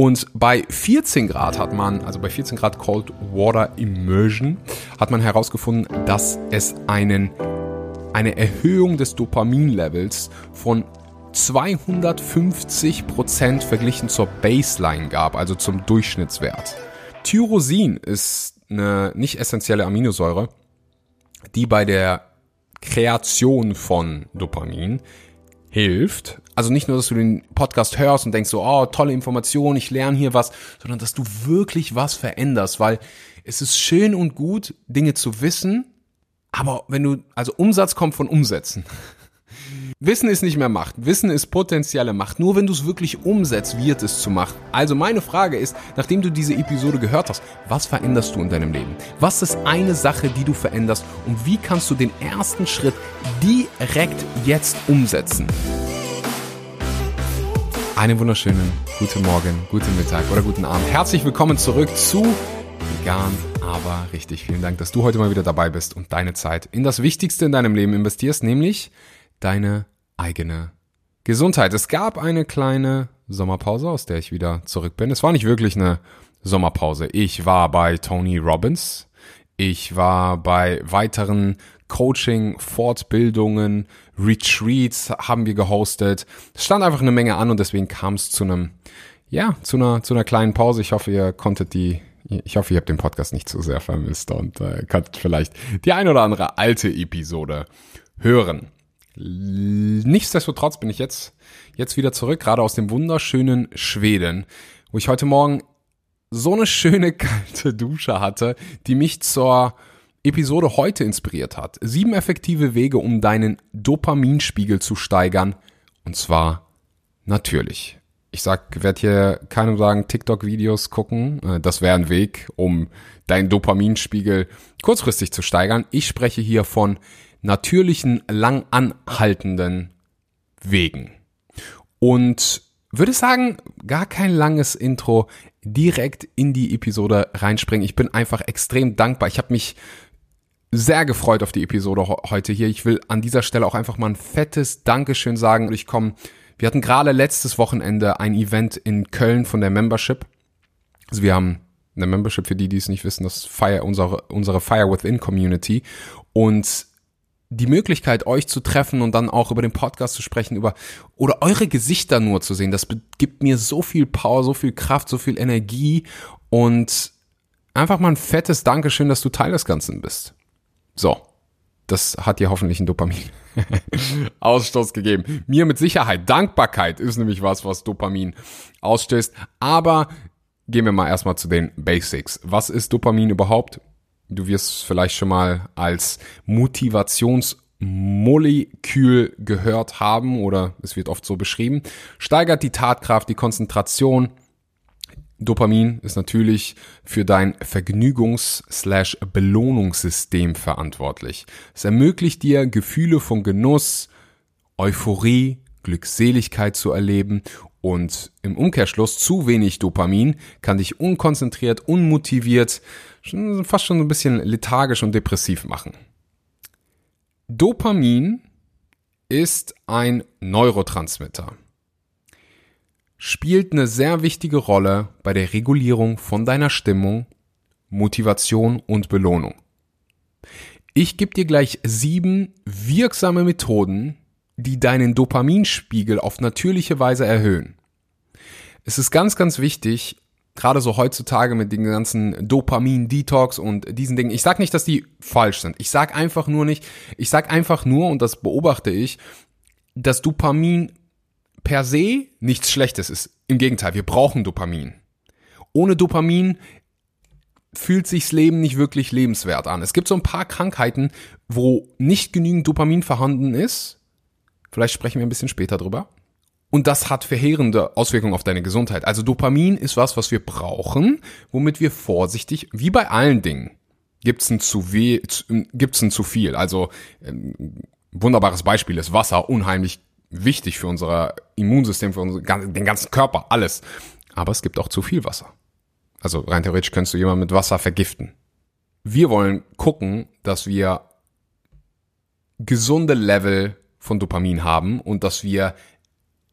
Und bei 14 Grad hat man, also bei 14 Grad Cold Water Immersion, hat man herausgefunden, dass es einen, eine Erhöhung des Dopaminlevels von 250 Prozent verglichen zur Baseline gab, also zum Durchschnittswert. Tyrosin ist eine nicht essentielle Aminosäure, die bei der Kreation von Dopamin hilft. Also nicht nur, dass du den Podcast hörst und denkst so, oh, tolle Information, ich lerne hier was, sondern dass du wirklich was veränderst, weil es ist schön und gut, Dinge zu wissen, aber wenn du, also Umsatz kommt von Umsetzen. Wissen ist nicht mehr Macht. Wissen ist potenzielle Macht. Nur wenn du es wirklich umsetzt, wird es zu Macht. Also meine Frage ist, nachdem du diese Episode gehört hast, was veränderst du in deinem Leben? Was ist eine Sache, die du veränderst? Und wie kannst du den ersten Schritt direkt jetzt umsetzen? Einen wunderschönen guten Morgen, guten Mittag oder guten Abend. Herzlich willkommen zurück zu Vegan, aber richtig. Vielen Dank, dass du heute mal wieder dabei bist und deine Zeit in das Wichtigste in deinem Leben investierst, nämlich deine eigene Gesundheit. Es gab eine kleine Sommerpause, aus der ich wieder zurück bin. Es war nicht wirklich eine Sommerpause. Ich war bei Tony Robbins. Ich war bei weiteren Coaching, Fortbildungen, Retreats haben wir gehostet. Es stand einfach eine Menge an und deswegen kam es zu einem, ja, zu einer, zu einer kleinen Pause. Ich hoffe, ihr konntet die, ich hoffe, ihr habt den Podcast nicht zu sehr vermisst und äh, konntet vielleicht die ein oder andere alte Episode hören. Nichtsdestotrotz bin ich jetzt, jetzt wieder zurück, gerade aus dem wunderschönen Schweden, wo ich heute Morgen so eine schöne kalte Dusche hatte, die mich zur Episode heute inspiriert hat. Sieben effektive Wege, um deinen Dopaminspiegel zu steigern. Und zwar natürlich. Ich sag, werde hier keinem sagen, TikTok-Videos gucken. Äh, das wäre ein Weg, um deinen Dopaminspiegel kurzfristig zu steigern. Ich spreche hier von natürlichen, lang anhaltenden Wegen. Und würde sagen, gar kein langes Intro, direkt in die Episode reinspringen. Ich bin einfach extrem dankbar. Ich habe mich sehr gefreut auf die Episode heute hier. Ich will an dieser Stelle auch einfach mal ein fettes Dankeschön sagen. Ich komme, wir hatten gerade letztes Wochenende ein Event in Köln von der Membership. Also wir haben eine Membership für die, die es nicht wissen, das Fire, unsere, unsere Fire Within Community. Und die Möglichkeit, euch zu treffen und dann auch über den Podcast zu sprechen, über oder eure Gesichter nur zu sehen, das gibt mir so viel Power, so viel Kraft, so viel Energie und einfach mal ein fettes Dankeschön, dass du Teil des Ganzen bist. So, das hat dir hoffentlich einen Dopamin Ausstoß gegeben. Mir mit Sicherheit. Dankbarkeit ist nämlich was, was Dopamin ausstößt. Aber gehen wir mal erstmal zu den Basics. Was ist Dopamin überhaupt? Du wirst vielleicht schon mal als Motivationsmolekül gehört haben oder es wird oft so beschrieben. Steigert die Tatkraft, die Konzentration. Dopamin ist natürlich für dein Vergnügungs-Belohnungssystem verantwortlich. Es ermöglicht dir Gefühle von Genuss, Euphorie, Glückseligkeit zu erleben und im Umkehrschluss zu wenig Dopamin kann dich unkonzentriert, unmotiviert, fast schon ein bisschen lethargisch und depressiv machen. Dopamin ist ein Neurotransmitter. Spielt eine sehr wichtige Rolle bei der Regulierung von deiner Stimmung, Motivation und Belohnung. Ich gebe dir gleich sieben wirksame Methoden, die deinen Dopaminspiegel auf natürliche Weise erhöhen. Es ist ganz, ganz wichtig, gerade so heutzutage mit den ganzen Dopamin-Detox und diesen Dingen. Ich sag nicht, dass die falsch sind. Ich sag einfach nur nicht, ich sag einfach nur, und das beobachte ich, dass Dopamin per se nichts Schlechtes ist. Im Gegenteil, wir brauchen Dopamin. Ohne Dopamin fühlt sich's Leben nicht wirklich lebenswert an. Es gibt so ein paar Krankheiten, wo nicht genügend Dopamin vorhanden ist, Vielleicht sprechen wir ein bisschen später drüber. Und das hat verheerende Auswirkungen auf deine Gesundheit. Also Dopamin ist was, was wir brauchen, womit wir vorsichtig, wie bei allen Dingen, gibt's ein zu ein zu viel. Also ähm, wunderbares Beispiel ist Wasser, unheimlich wichtig für unser Immunsystem, für unser, den ganzen Körper, alles. Aber es gibt auch zu viel Wasser. Also rein theoretisch könntest du jemanden mit Wasser vergiften. Wir wollen gucken, dass wir gesunde Level von Dopamin haben und dass wir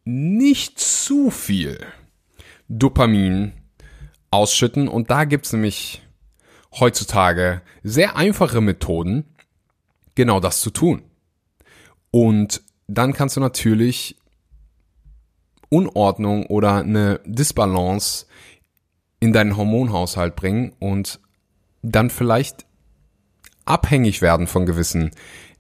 nicht zu viel Dopamin ausschütten. Und da gibt's nämlich heutzutage sehr einfache Methoden, genau das zu tun. Und dann kannst du natürlich Unordnung oder eine Disbalance in deinen Hormonhaushalt bringen und dann vielleicht abhängig werden von gewissen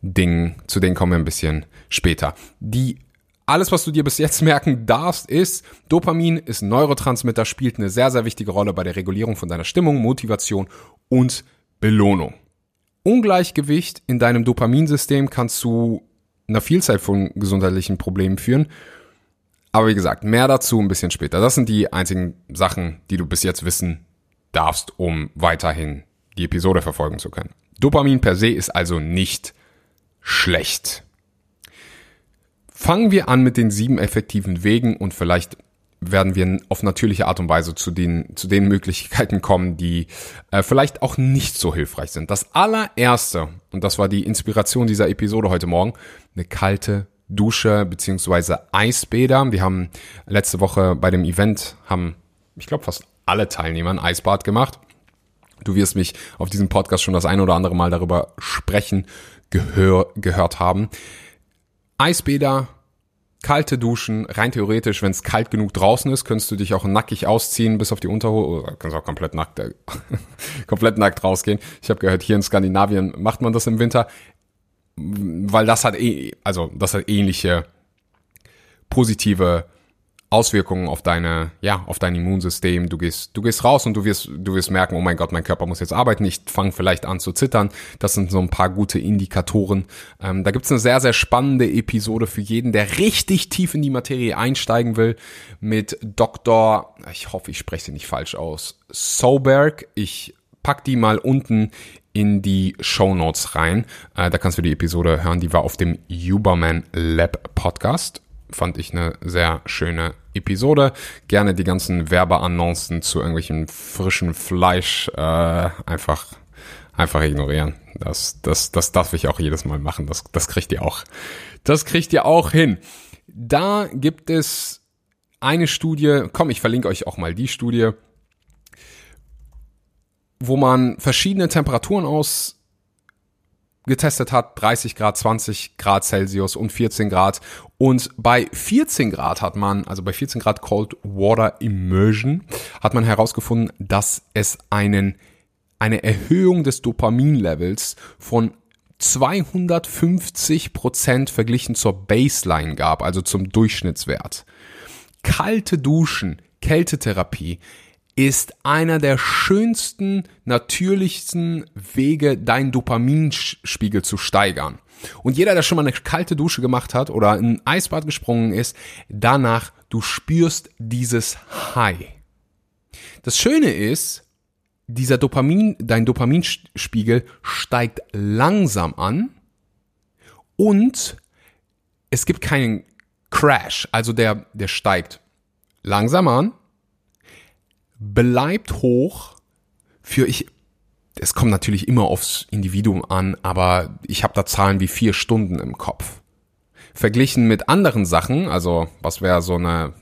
Dingen, zu denen kommen wir ein bisschen später. Die alles, was du dir bis jetzt merken darfst, ist, Dopamin ist ein Neurotransmitter, spielt eine sehr, sehr wichtige Rolle bei der Regulierung von deiner Stimmung, Motivation und Belohnung. Ungleichgewicht in deinem Dopaminsystem kann zu einer Vielzahl von gesundheitlichen Problemen führen. Aber wie gesagt, mehr dazu ein bisschen später. Das sind die einzigen Sachen, die du bis jetzt wissen darfst, um weiterhin die Episode verfolgen zu können. Dopamin per se ist also nicht schlecht. Fangen wir an mit den sieben effektiven Wegen und vielleicht werden wir auf natürliche Art und Weise zu den, zu den Möglichkeiten kommen, die äh, vielleicht auch nicht so hilfreich sind. Das allererste, und das war die Inspiration dieser Episode heute Morgen, eine kalte Dusche beziehungsweise Eisbäder. Wir haben letzte Woche bei dem Event, haben, ich glaube, fast alle Teilnehmer ein Eisbad gemacht. Du wirst mich auf diesem Podcast schon das ein oder andere Mal darüber sprechen gehör, gehört haben. Eisbäder, kalte Duschen, rein theoretisch, wenn es kalt genug draußen ist, könntest du dich auch nackig ausziehen bis auf die Unterhose oder kannst auch komplett nackt äh, komplett nackt rausgehen. Ich habe gehört, hier in Skandinavien macht man das im Winter, weil das hat eh also das hat ähnliche positive Auswirkungen auf deine, ja, auf dein Immunsystem. Du gehst, du gehst raus und du wirst, du wirst merken, oh mein Gott, mein Körper muss jetzt arbeiten. Ich fange vielleicht an zu zittern. Das sind so ein paar gute Indikatoren. Ähm, da gibt's eine sehr, sehr spannende Episode für jeden, der richtig tief in die Materie einsteigen will, mit Dr. Ich hoffe, ich spreche sie nicht falsch aus. Soberg. Ich pack die mal unten in die Show Notes rein. Äh, da kannst du die Episode hören. Die war auf dem Uberman Lab Podcast fand ich eine sehr schöne Episode. Gerne die ganzen Werbeannoncen zu irgendwelchen frischen Fleisch äh, einfach einfach ignorieren. Das, das, das darf ich auch jedes Mal machen. Das, das kriegt ihr auch. Das kriegt ihr auch hin. Da gibt es eine Studie, komm, ich verlinke euch auch mal die Studie, wo man verschiedene Temperaturen aus getestet hat, 30 Grad, 20 Grad Celsius und 14 Grad. Und bei 14 Grad hat man, also bei 14 Grad Cold Water Immersion, hat man herausgefunden, dass es einen, eine Erhöhung des Dopaminlevels von 250 Prozent verglichen zur Baseline gab, also zum Durchschnittswert. Kalte Duschen, Kältetherapie ist einer der schönsten, natürlichsten Wege, deinen Dopaminspiegel zu steigern. Und jeder, der schon mal eine kalte Dusche gemacht hat oder in ein Eisbad gesprungen ist, danach, du spürst dieses High. Das Schöne ist, dieser Dopamin, dein Dopaminspiegel steigt langsam an und es gibt keinen Crash, also der, der steigt langsam an bleibt hoch für ich, es kommt natürlich immer aufs Individuum an, aber ich habe da Zahlen wie vier Stunden im Kopf. Verglichen mit anderen Sachen, also was wäre so eine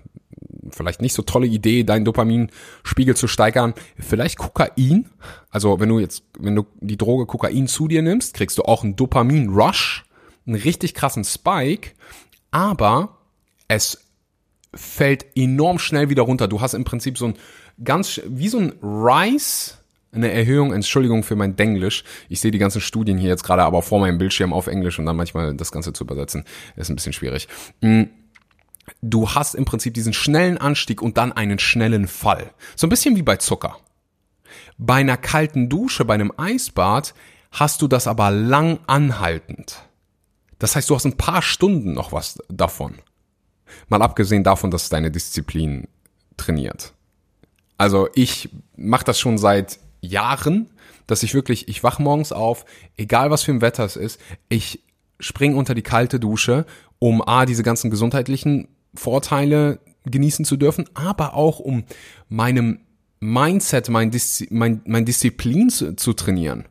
vielleicht nicht so tolle Idee, deinen Dopaminspiegel zu steigern, vielleicht Kokain. Also wenn du jetzt, wenn du die Droge Kokain zu dir nimmst, kriegst du auch einen Dopamin-Rush, einen richtig krassen Spike, aber es fällt enorm schnell wieder runter. Du hast im Prinzip so ein ganz, wie so ein Rise, eine Erhöhung, Entschuldigung für mein Denglisch. Ich sehe die ganzen Studien hier jetzt gerade aber vor meinem Bildschirm auf Englisch und dann manchmal das Ganze zu übersetzen, ist ein bisschen schwierig. Mm, du hast im Prinzip diesen schnellen Anstieg und dann einen schnellen Fall. So ein bisschen wie bei Zucker. Bei einer kalten Dusche, bei einem Eisbad hast du das aber lang anhaltend. Das heißt, du hast ein paar Stunden noch was davon. Mal abgesehen davon, dass deine Disziplin trainiert. Also ich mache das schon seit Jahren, dass ich wirklich, ich wach morgens auf, egal was für ein Wetter es ist, ich spring unter die kalte Dusche, um A, diese ganzen gesundheitlichen Vorteile genießen zu dürfen, aber auch um meinem Mindset, mein, Diszi mein, mein Disziplin zu, zu trainieren.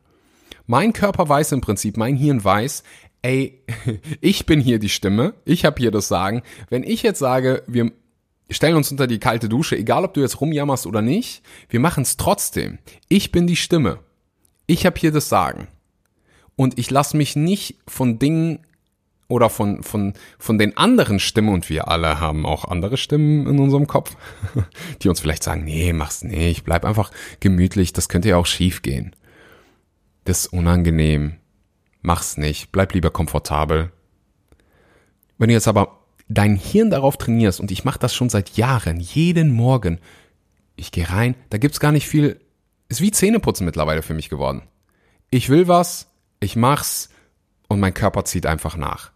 Mein Körper weiß im Prinzip, mein Hirn weiß, ey, ich bin hier die Stimme, ich habe hier das Sagen. Wenn ich jetzt sage, wir stellen uns unter die kalte Dusche, egal ob du jetzt rumjammerst oder nicht, wir machen es trotzdem. Ich bin die Stimme. Ich habe hier das Sagen. Und ich lasse mich nicht von Dingen oder von, von, von den anderen Stimmen, und wir alle haben auch andere Stimmen in unserem Kopf, die uns vielleicht sagen, nee, mach's nicht, bleib einfach gemütlich, das könnte ja auch schief gehen. Das ist unangenehm. Mach's nicht, bleib lieber komfortabel. Wenn du jetzt aber dein Hirn darauf trainierst, und ich mache das schon seit Jahren, jeden Morgen, ich gehe rein, da gibt's gar nicht viel, ist wie Zähneputzen mittlerweile für mich geworden. Ich will was, ich mach's und mein Körper zieht einfach nach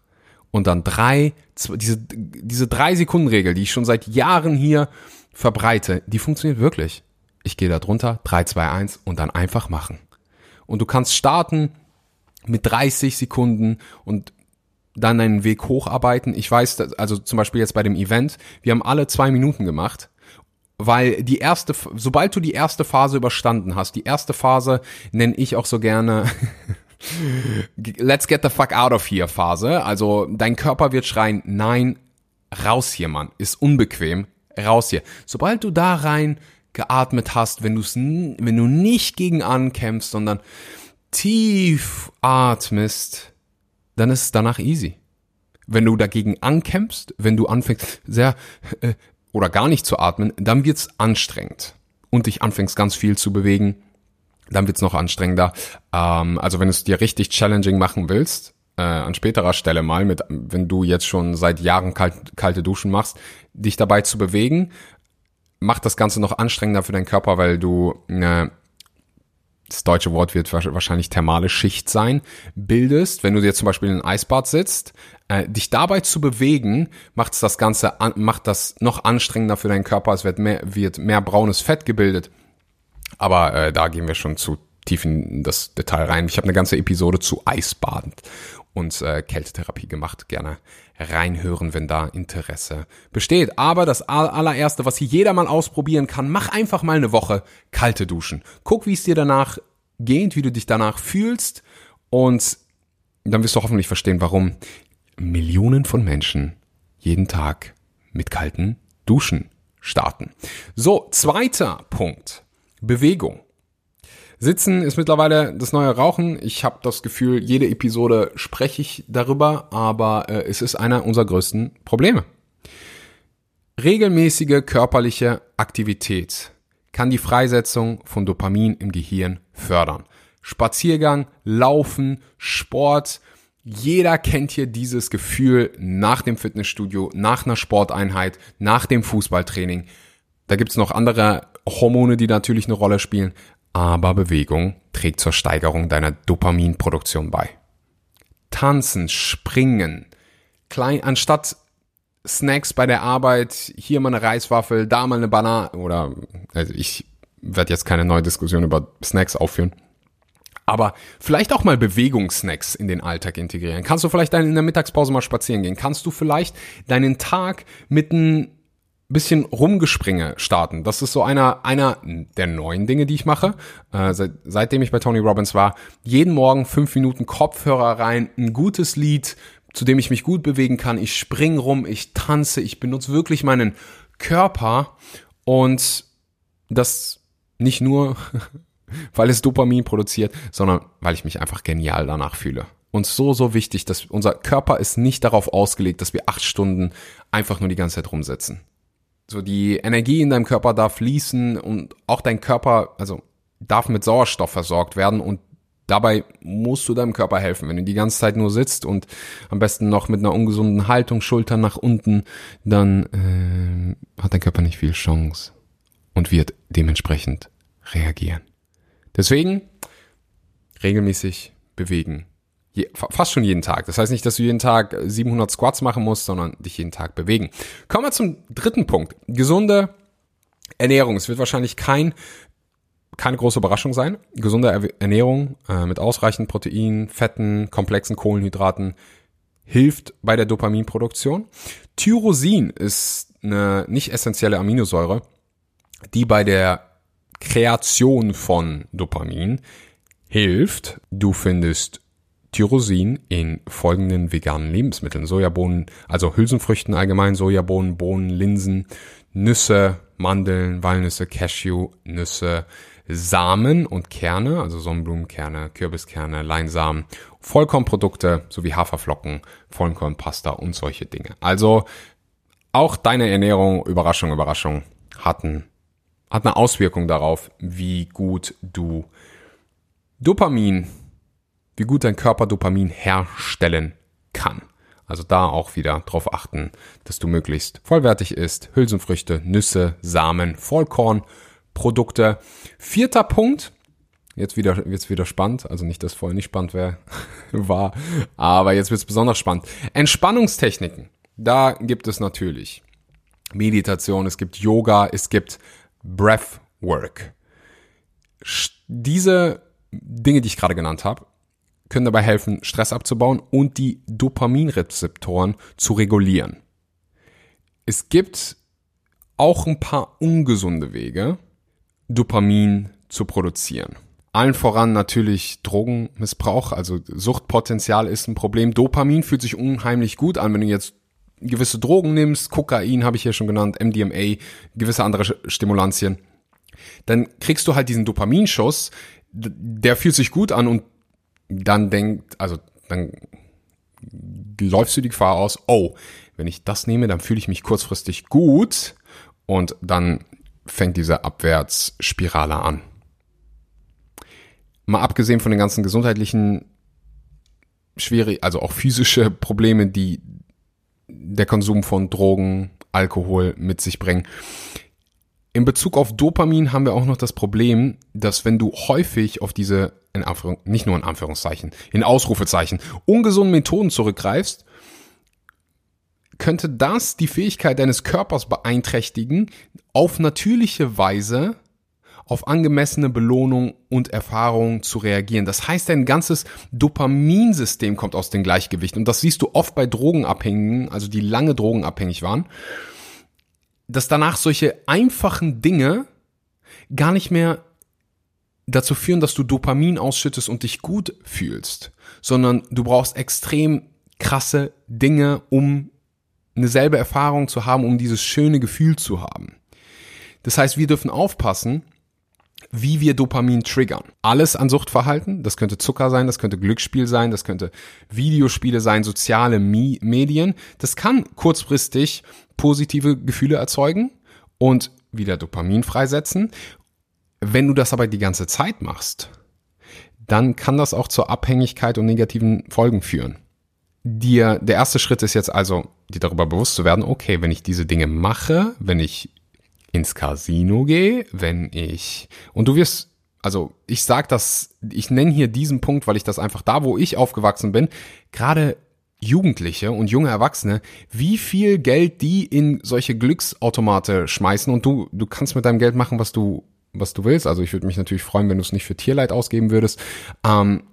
und dann drei, diese, diese drei Sekunden Regel, die ich schon seit Jahren hier verbreite, die funktioniert wirklich. Ich gehe da drunter, 3, 2, 1 und dann einfach machen. Und du kannst starten mit 30 Sekunden und dann deinen Weg hocharbeiten. Ich weiß, dass, also zum Beispiel jetzt bei dem Event, wir haben alle zwei Minuten gemacht, weil die erste, sobald du die erste Phase überstanden hast, die erste Phase nenne ich auch so gerne Let's get the fuck out of here Phase. Also dein Körper wird schreien, nein, raus hier, Mann. Ist unbequem, raus hier. Sobald du da rein geatmet hast, wenn, du's, wenn du nicht gegen ankämpfst, sondern tief atmest, dann ist es danach easy. Wenn du dagegen ankämpfst, wenn du anfängst sehr äh, oder gar nicht zu atmen, dann wird's anstrengend und dich anfängst ganz viel zu bewegen, dann wird's noch anstrengender. Ähm, also wenn du es dir richtig challenging machen willst, äh, an späterer Stelle mal, mit, wenn du jetzt schon seit Jahren kalt, kalte Duschen machst, dich dabei zu bewegen, macht das Ganze noch anstrengender für deinen Körper, weil du, äh, das deutsche Wort wird wahrscheinlich thermale Schicht sein, bildest, wenn du dir zum Beispiel in einem Eisbad sitzt, äh, dich dabei zu bewegen, macht das Ganze, an, macht das noch anstrengender für deinen Körper, es wird mehr, wird mehr braunes Fett gebildet aber äh, da gehen wir schon zu tief in das Detail rein. Ich habe eine ganze Episode zu Eisbaden und äh, Kältetherapie gemacht. Gerne reinhören, wenn da Interesse besteht. Aber das allererste, was hier jeder mal ausprobieren kann, mach einfach mal eine Woche kalte Duschen. Guck, wie es dir danach geht, wie du dich danach fühlst und dann wirst du hoffentlich verstehen, warum Millionen von Menschen jeden Tag mit kalten Duschen starten. So, zweiter Punkt. Bewegung. Sitzen ist mittlerweile das neue Rauchen. Ich habe das Gefühl, jede Episode spreche ich darüber, aber äh, es ist einer unserer größten Probleme. Regelmäßige körperliche Aktivität kann die Freisetzung von Dopamin im Gehirn fördern. Spaziergang, Laufen, Sport. Jeder kennt hier dieses Gefühl nach dem Fitnessstudio, nach einer Sporteinheit, nach dem Fußballtraining. Da gibt's noch andere Hormone, die natürlich eine Rolle spielen, aber Bewegung trägt zur Steigerung deiner Dopaminproduktion bei. Tanzen, springen, klein, anstatt Snacks bei der Arbeit, hier mal eine Reiswaffel, da mal eine Banane oder also ich werde jetzt keine neue Diskussion über Snacks aufführen. Aber vielleicht auch mal Bewegungssnacks in den Alltag integrieren. Kannst du vielleicht in der Mittagspause mal spazieren gehen? Kannst du vielleicht deinen Tag mit einem bisschen Rumgespringe starten. Das ist so einer, einer der neuen Dinge, die ich mache. Äh, seit, seitdem ich bei Tony Robbins war, jeden Morgen fünf Minuten Kopfhörer rein, ein gutes Lied, zu dem ich mich gut bewegen kann. Ich spring rum, ich tanze, ich benutze wirklich meinen Körper und das nicht nur, weil es Dopamin produziert, sondern weil ich mich einfach genial danach fühle. Und so, so wichtig, dass unser Körper ist nicht darauf ausgelegt, dass wir acht Stunden einfach nur die ganze Zeit rumsitzen. So die Energie in deinem Körper darf fließen und auch dein Körper, also darf mit Sauerstoff versorgt werden und dabei musst du deinem Körper helfen. Wenn du die ganze Zeit nur sitzt und am besten noch mit einer ungesunden Haltung, Schultern nach unten, dann äh, hat dein Körper nicht viel Chance und wird dementsprechend reagieren. Deswegen regelmäßig bewegen. Je, fast schon jeden Tag. Das heißt nicht, dass du jeden Tag 700 Squats machen musst, sondern dich jeden Tag bewegen. Kommen wir zum dritten Punkt. Gesunde Ernährung. Es wird wahrscheinlich kein keine große Überraschung sein. Gesunde Ernährung äh, mit ausreichend Protein, Fetten, komplexen Kohlenhydraten hilft bei der Dopaminproduktion. Tyrosin ist eine nicht essentielle Aminosäure, die bei der Kreation von Dopamin hilft. Du findest Tyrosin in folgenden veganen Lebensmitteln. Sojabohnen, also Hülsenfrüchten allgemein, Sojabohnen, Bohnen, Linsen, Nüsse, Mandeln, Walnüsse, Cashew, Nüsse, Samen und Kerne, also Sonnenblumenkerne, Kürbiskerne, Leinsamen, Vollkornprodukte sowie Haferflocken, Vollkornpasta und solche Dinge. Also auch deine Ernährung, Überraschung, Überraschung, hatten, hat eine Auswirkung darauf, wie gut du Dopamin, wie gut dein Körper Dopamin herstellen kann. Also da auch wieder drauf achten, dass du möglichst vollwertig isst. Hülsenfrüchte, Nüsse, Samen, Vollkornprodukte. Vierter Punkt. Jetzt wieder, jetzt wieder spannend. Also nicht, dass vorher nicht spannend wäre, war. Aber jetzt wird es besonders spannend. Entspannungstechniken. Da gibt es natürlich Meditation, es gibt Yoga, es gibt Breathwork. Diese Dinge, die ich gerade genannt habe, können dabei helfen, Stress abzubauen und die Dopaminrezeptoren zu regulieren. Es gibt auch ein paar ungesunde Wege, Dopamin zu produzieren. Allen voran natürlich Drogenmissbrauch, also Suchtpotenzial ist ein Problem. Dopamin fühlt sich unheimlich gut an, wenn du jetzt gewisse Drogen nimmst, Kokain habe ich hier schon genannt, MDMA, gewisse andere Stimulantien, dann kriegst du halt diesen Dopaminschuss, der fühlt sich gut an und dann denkt, also dann läufst du die Gefahr aus, oh, wenn ich das nehme, dann fühle ich mich kurzfristig gut und dann fängt diese Abwärtsspirale an. Mal abgesehen von den ganzen gesundheitlichen schwere, also auch physische Probleme, die der Konsum von Drogen, Alkohol mit sich bringen. In Bezug auf Dopamin haben wir auch noch das Problem, dass wenn du häufig auf diese, in Anführung, nicht nur in Anführungszeichen, in Ausrufezeichen, ungesunden Methoden zurückgreifst, könnte das die Fähigkeit deines Körpers beeinträchtigen, auf natürliche Weise auf angemessene Belohnung und Erfahrung zu reagieren. Das heißt, dein ganzes Dopaminsystem kommt aus dem Gleichgewicht. Und das siehst du oft bei Drogenabhängigen, also die lange drogenabhängig waren dass danach solche einfachen Dinge gar nicht mehr dazu führen, dass du Dopamin ausschüttest und dich gut fühlst, sondern du brauchst extrem krasse Dinge, um eine selbe Erfahrung zu haben, um dieses schöne Gefühl zu haben. Das heißt, wir dürfen aufpassen, wie wir Dopamin triggern. Alles an Suchtverhalten, das könnte Zucker sein, das könnte Glücksspiel sein, das könnte Videospiele sein, soziale Medien. Das kann kurzfristig positive Gefühle erzeugen und wieder Dopamin freisetzen. Wenn du das aber die ganze Zeit machst, dann kann das auch zur Abhängigkeit und negativen Folgen führen. Dir, der erste Schritt ist jetzt also, dir darüber bewusst zu werden, okay, wenn ich diese Dinge mache, wenn ich ins Casino gehe, wenn ich, und du wirst, also ich sag das, ich nenne hier diesen Punkt, weil ich das einfach da, wo ich aufgewachsen bin, gerade Jugendliche und junge Erwachsene, wie viel Geld die in solche Glücksautomate schmeißen und du, du kannst mit deinem Geld machen, was du, was du willst. Also ich würde mich natürlich freuen, wenn du es nicht für Tierleid ausgeben würdest. Ähm,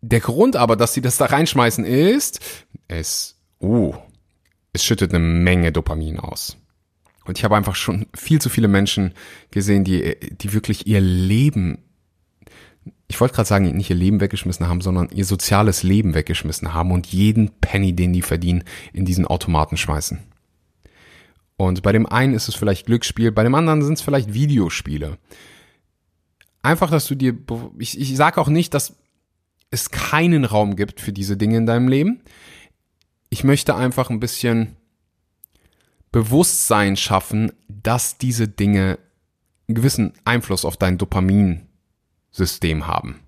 der Grund aber, dass sie das da reinschmeißen, ist, es, uh, es schüttet eine Menge Dopamin aus. Und ich habe einfach schon viel zu viele Menschen gesehen, die, die wirklich ihr Leben ich wollte gerade sagen, nicht ihr Leben weggeschmissen haben, sondern ihr soziales Leben weggeschmissen haben und jeden Penny, den die verdienen, in diesen Automaten schmeißen. Und bei dem einen ist es vielleicht Glücksspiel, bei dem anderen sind es vielleicht Videospiele. Einfach, dass du dir, ich, ich sage auch nicht, dass es keinen Raum gibt für diese Dinge in deinem Leben. Ich möchte einfach ein bisschen Bewusstsein schaffen, dass diese Dinge einen gewissen Einfluss auf dein Dopamin System haben.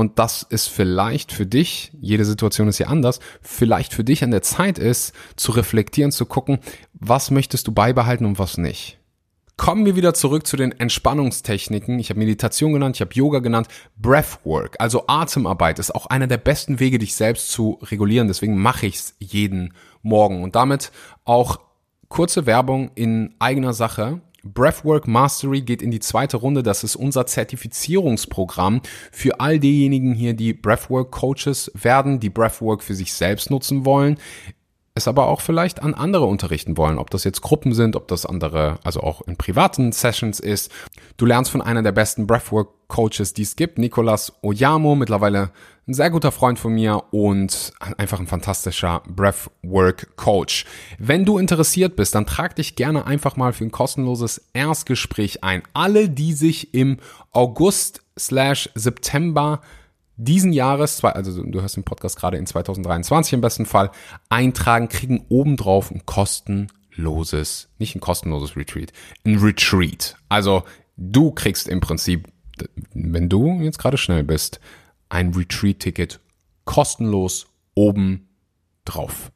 Und das ist vielleicht für dich, jede Situation ist ja anders, vielleicht für dich an der Zeit ist, zu reflektieren, zu gucken, was möchtest du beibehalten und was nicht. Kommen wir wieder zurück zu den Entspannungstechniken. Ich habe Meditation genannt, ich habe Yoga genannt. Breathwork, also Atemarbeit, ist auch einer der besten Wege, dich selbst zu regulieren. Deswegen mache ich es jeden Morgen. Und damit auch kurze Werbung in eigener Sache. Breathwork Mastery geht in die zweite Runde. Das ist unser Zertifizierungsprogramm für all diejenigen hier, die Breathwork Coaches werden, die Breathwork für sich selbst nutzen wollen, es aber auch vielleicht an andere unterrichten wollen, ob das jetzt Gruppen sind, ob das andere, also auch in privaten Sessions ist. Du lernst von einer der besten Breathwork-Coaches, die es gibt, Nicolas Oyamo, mittlerweile ein sehr guter Freund von mir und einfach ein fantastischer Breathwork-Coach. Wenn du interessiert bist, dann trag dich gerne einfach mal für ein kostenloses Erstgespräch ein. Alle, die sich im August slash September diesen Jahres, also du hörst den Podcast gerade in 2023 im besten Fall, eintragen, kriegen obendrauf ein kostenloses, nicht ein kostenloses Retreat, ein Retreat. Also du kriegst im Prinzip, wenn du jetzt gerade schnell bist, ein Retreat-Ticket kostenlos oben drauf.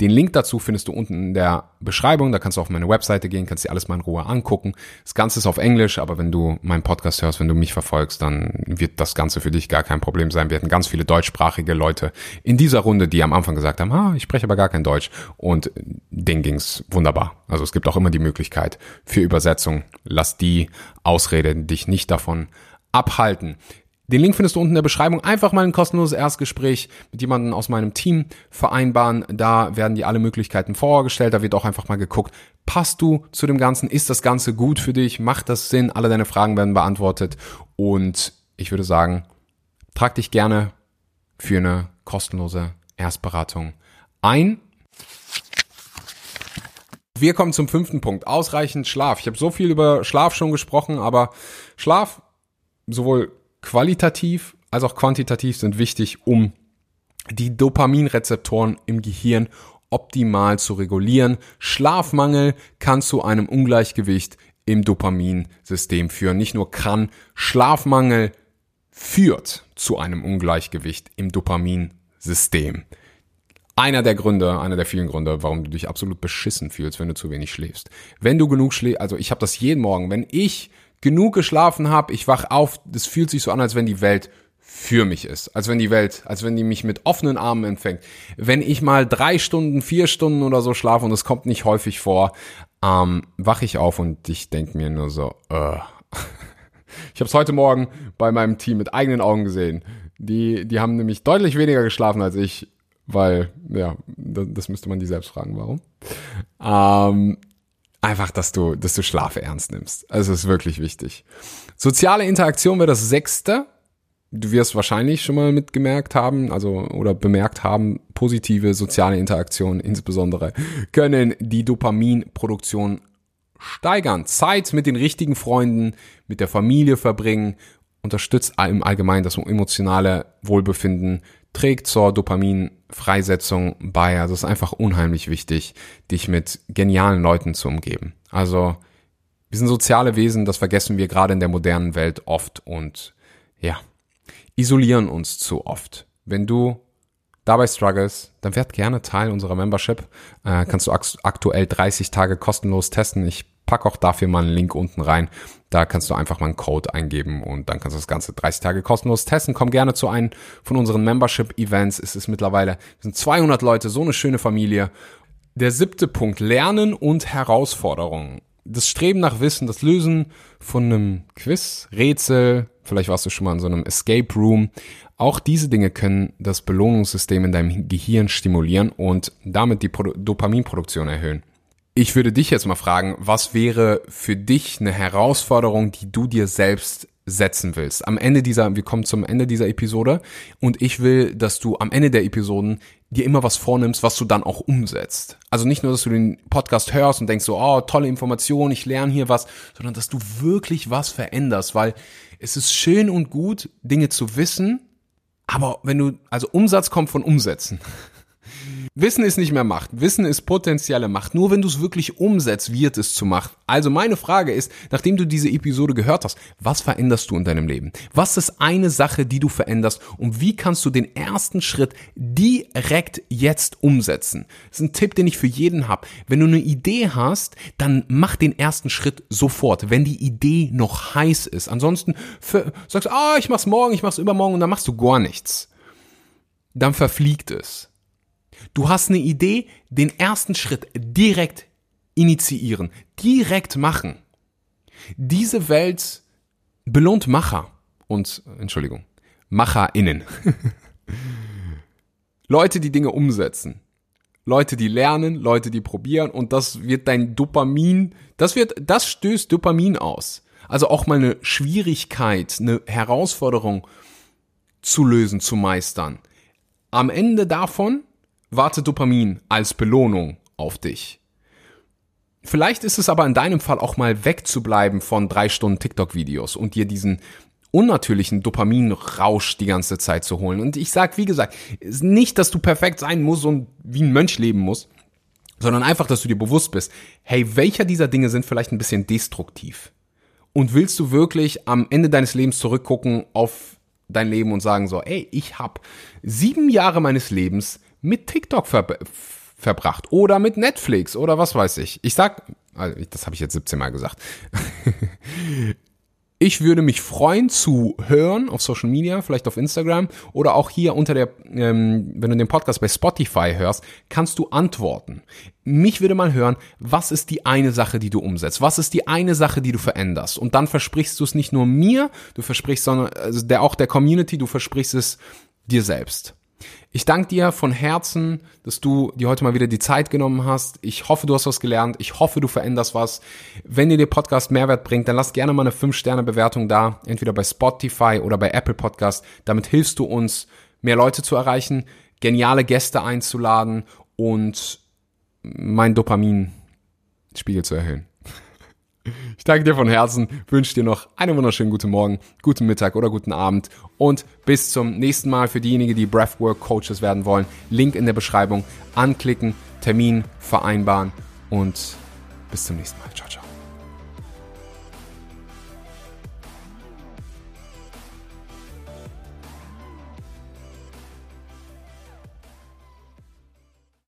Den Link dazu findest du unten in der Beschreibung. Da kannst du auf meine Webseite gehen, kannst dir alles mal in Ruhe angucken. Das Ganze ist auf Englisch, aber wenn du meinen Podcast hörst, wenn du mich verfolgst, dann wird das Ganze für dich gar kein Problem sein. Wir hatten ganz viele deutschsprachige Leute in dieser Runde, die am Anfang gesagt haben, ah, ich spreche aber gar kein Deutsch. Und denen ging's wunderbar. Also es gibt auch immer die Möglichkeit für Übersetzung. Lass die Ausrede dich nicht davon abhalten. Den Link findest du unten in der Beschreibung. Einfach mal ein kostenloses Erstgespräch mit jemandem aus meinem Team vereinbaren. Da werden dir alle Möglichkeiten vorgestellt. Da wird auch einfach mal geguckt, passt du zu dem Ganzen? Ist das Ganze gut für dich? Macht das Sinn? Alle deine Fragen werden beantwortet. Und ich würde sagen, trag dich gerne für eine kostenlose Erstberatung ein. Wir kommen zum fünften Punkt. Ausreichend Schlaf. Ich habe so viel über Schlaf schon gesprochen, aber Schlaf sowohl qualitativ als auch quantitativ sind wichtig, um die Dopaminrezeptoren im Gehirn optimal zu regulieren. Schlafmangel kann zu einem Ungleichgewicht im Dopaminsystem führen. Nicht nur kann, Schlafmangel führt zu einem Ungleichgewicht im Dopaminsystem. Einer der Gründe, einer der vielen Gründe, warum du dich absolut beschissen fühlst, wenn du zu wenig schläfst. Wenn du genug schläfst, also ich habe das jeden Morgen, wenn ich genug geschlafen habe, ich wach auf, das fühlt sich so an, als wenn die Welt für mich ist, als wenn die Welt, als wenn die mich mit offenen Armen empfängt. Wenn ich mal drei Stunden, vier Stunden oder so schlafe und es kommt nicht häufig vor, ähm, wach ich auf und ich denk mir nur so, äh. Ich habe es heute Morgen bei meinem Team mit eigenen Augen gesehen. Die, die haben nämlich deutlich weniger geschlafen als ich, weil, ja, das, das müsste man die selbst fragen, warum. Ähm, einfach, dass du, dass du Schlaf ernst nimmst. Also es ist wirklich wichtig. Soziale Interaktion wäre das sechste. Du wirst wahrscheinlich schon mal mitgemerkt haben, also oder bemerkt haben, positive soziale Interaktionen insbesondere können die Dopaminproduktion steigern. Zeit mit den richtigen Freunden, mit der Familie verbringen, unterstützt im Allgemeinen das emotionale Wohlbefinden, trägt zur Dopaminfreisetzung bei. Also es ist einfach unheimlich wichtig, dich mit genialen Leuten zu umgeben. Also wir sind soziale Wesen, das vergessen wir gerade in der modernen Welt oft und ja, isolieren uns zu oft. Wenn du dabei struggles, dann werd gerne Teil unserer Membership. Äh, kannst du aktuell 30 Tage kostenlos testen. Ich pack auch dafür mal einen Link unten rein. Da kannst du einfach mal einen Code eingeben und dann kannst du das Ganze 30 Tage kostenlos testen. Komm gerne zu einem von unseren Membership-Events. Es ist mittlerweile, wir sind 200 Leute, so eine schöne Familie. Der siebte Punkt, Lernen und Herausforderungen. Das Streben nach Wissen, das Lösen von einem Quiz, Rätsel, vielleicht warst du schon mal in so einem Escape Room. Auch diese Dinge können das Belohnungssystem in deinem Gehirn stimulieren und damit die Pro Dopaminproduktion erhöhen. Ich würde dich jetzt mal fragen, was wäre für dich eine Herausforderung, die du dir selbst setzen willst? Am Ende dieser, wir kommen zum Ende dieser Episode und ich will, dass du am Ende der Episoden dir immer was vornimmst, was du dann auch umsetzt. Also nicht nur, dass du den Podcast hörst und denkst so, oh, tolle Information, ich lerne hier was, sondern dass du wirklich was veränderst, weil es ist schön und gut, Dinge zu wissen, aber wenn du, also Umsatz kommt von Umsetzen. Wissen ist nicht mehr Macht. Wissen ist potenzielle Macht. Nur wenn du es wirklich umsetzt, wird es zu Macht. Also meine Frage ist, nachdem du diese Episode gehört hast, was veränderst du in deinem Leben? Was ist eine Sache, die du veränderst? Und wie kannst du den ersten Schritt direkt jetzt umsetzen? Das ist ein Tipp, den ich für jeden habe. Wenn du eine Idee hast, dann mach den ersten Schritt sofort, wenn die Idee noch heiß ist. Ansonsten für, sagst du, ah, ich mach's morgen, ich mach's übermorgen und dann machst du gar nichts. Dann verfliegt es. Du hast eine Idee, den ersten Schritt direkt initiieren, direkt machen. Diese Welt belohnt Macher und, Entschuldigung, MacherInnen. Leute, die Dinge umsetzen. Leute, die lernen, Leute, die probieren und das wird dein Dopamin, das wird, das stößt Dopamin aus. Also auch mal eine Schwierigkeit, eine Herausforderung zu lösen, zu meistern. Am Ende davon wartet Dopamin als Belohnung auf dich. Vielleicht ist es aber in deinem Fall auch mal wegzubleiben von drei Stunden TikTok-Videos und dir diesen unnatürlichen Dopaminrausch die ganze Zeit zu holen. Und ich sag, wie gesagt, nicht, dass du perfekt sein musst und wie ein Mönch leben musst, sondern einfach, dass du dir bewusst bist, hey, welcher dieser Dinge sind vielleicht ein bisschen destruktiv? Und willst du wirklich am Ende deines Lebens zurückgucken auf dein Leben und sagen so, ey, ich habe sieben Jahre meines Lebens mit TikTok ver verbracht oder mit Netflix oder was weiß ich. Ich sag, also das habe ich jetzt 17 Mal gesagt. Ich würde mich freuen zu hören auf Social Media, vielleicht auf Instagram oder auch hier unter der, ähm, wenn du den Podcast bei Spotify hörst, kannst du antworten. Mich würde mal hören, was ist die eine Sache, die du umsetzt? Was ist die eine Sache, die du veränderst? Und dann versprichst du es nicht nur mir, du versprichst, sondern also der, auch der Community, du versprichst es dir selbst. Ich danke dir von Herzen, dass du dir heute mal wieder die Zeit genommen hast. Ich hoffe, du hast was gelernt. Ich hoffe, du veränderst was. Wenn dir der Podcast Mehrwert bringt, dann lass gerne mal eine 5-Sterne-Bewertung da, entweder bei Spotify oder bei Apple Podcast. Damit hilfst du uns, mehr Leute zu erreichen, geniale Gäste einzuladen und mein Dopamin-Spiegel zu erhöhen. Ich danke dir von Herzen, wünsche dir noch einen wunderschönen guten Morgen, guten Mittag oder guten Abend und bis zum nächsten Mal für diejenigen, die Breathwork Coaches werden wollen. Link in der Beschreibung, anklicken, Termin vereinbaren und bis zum nächsten Mal. Ciao, ciao.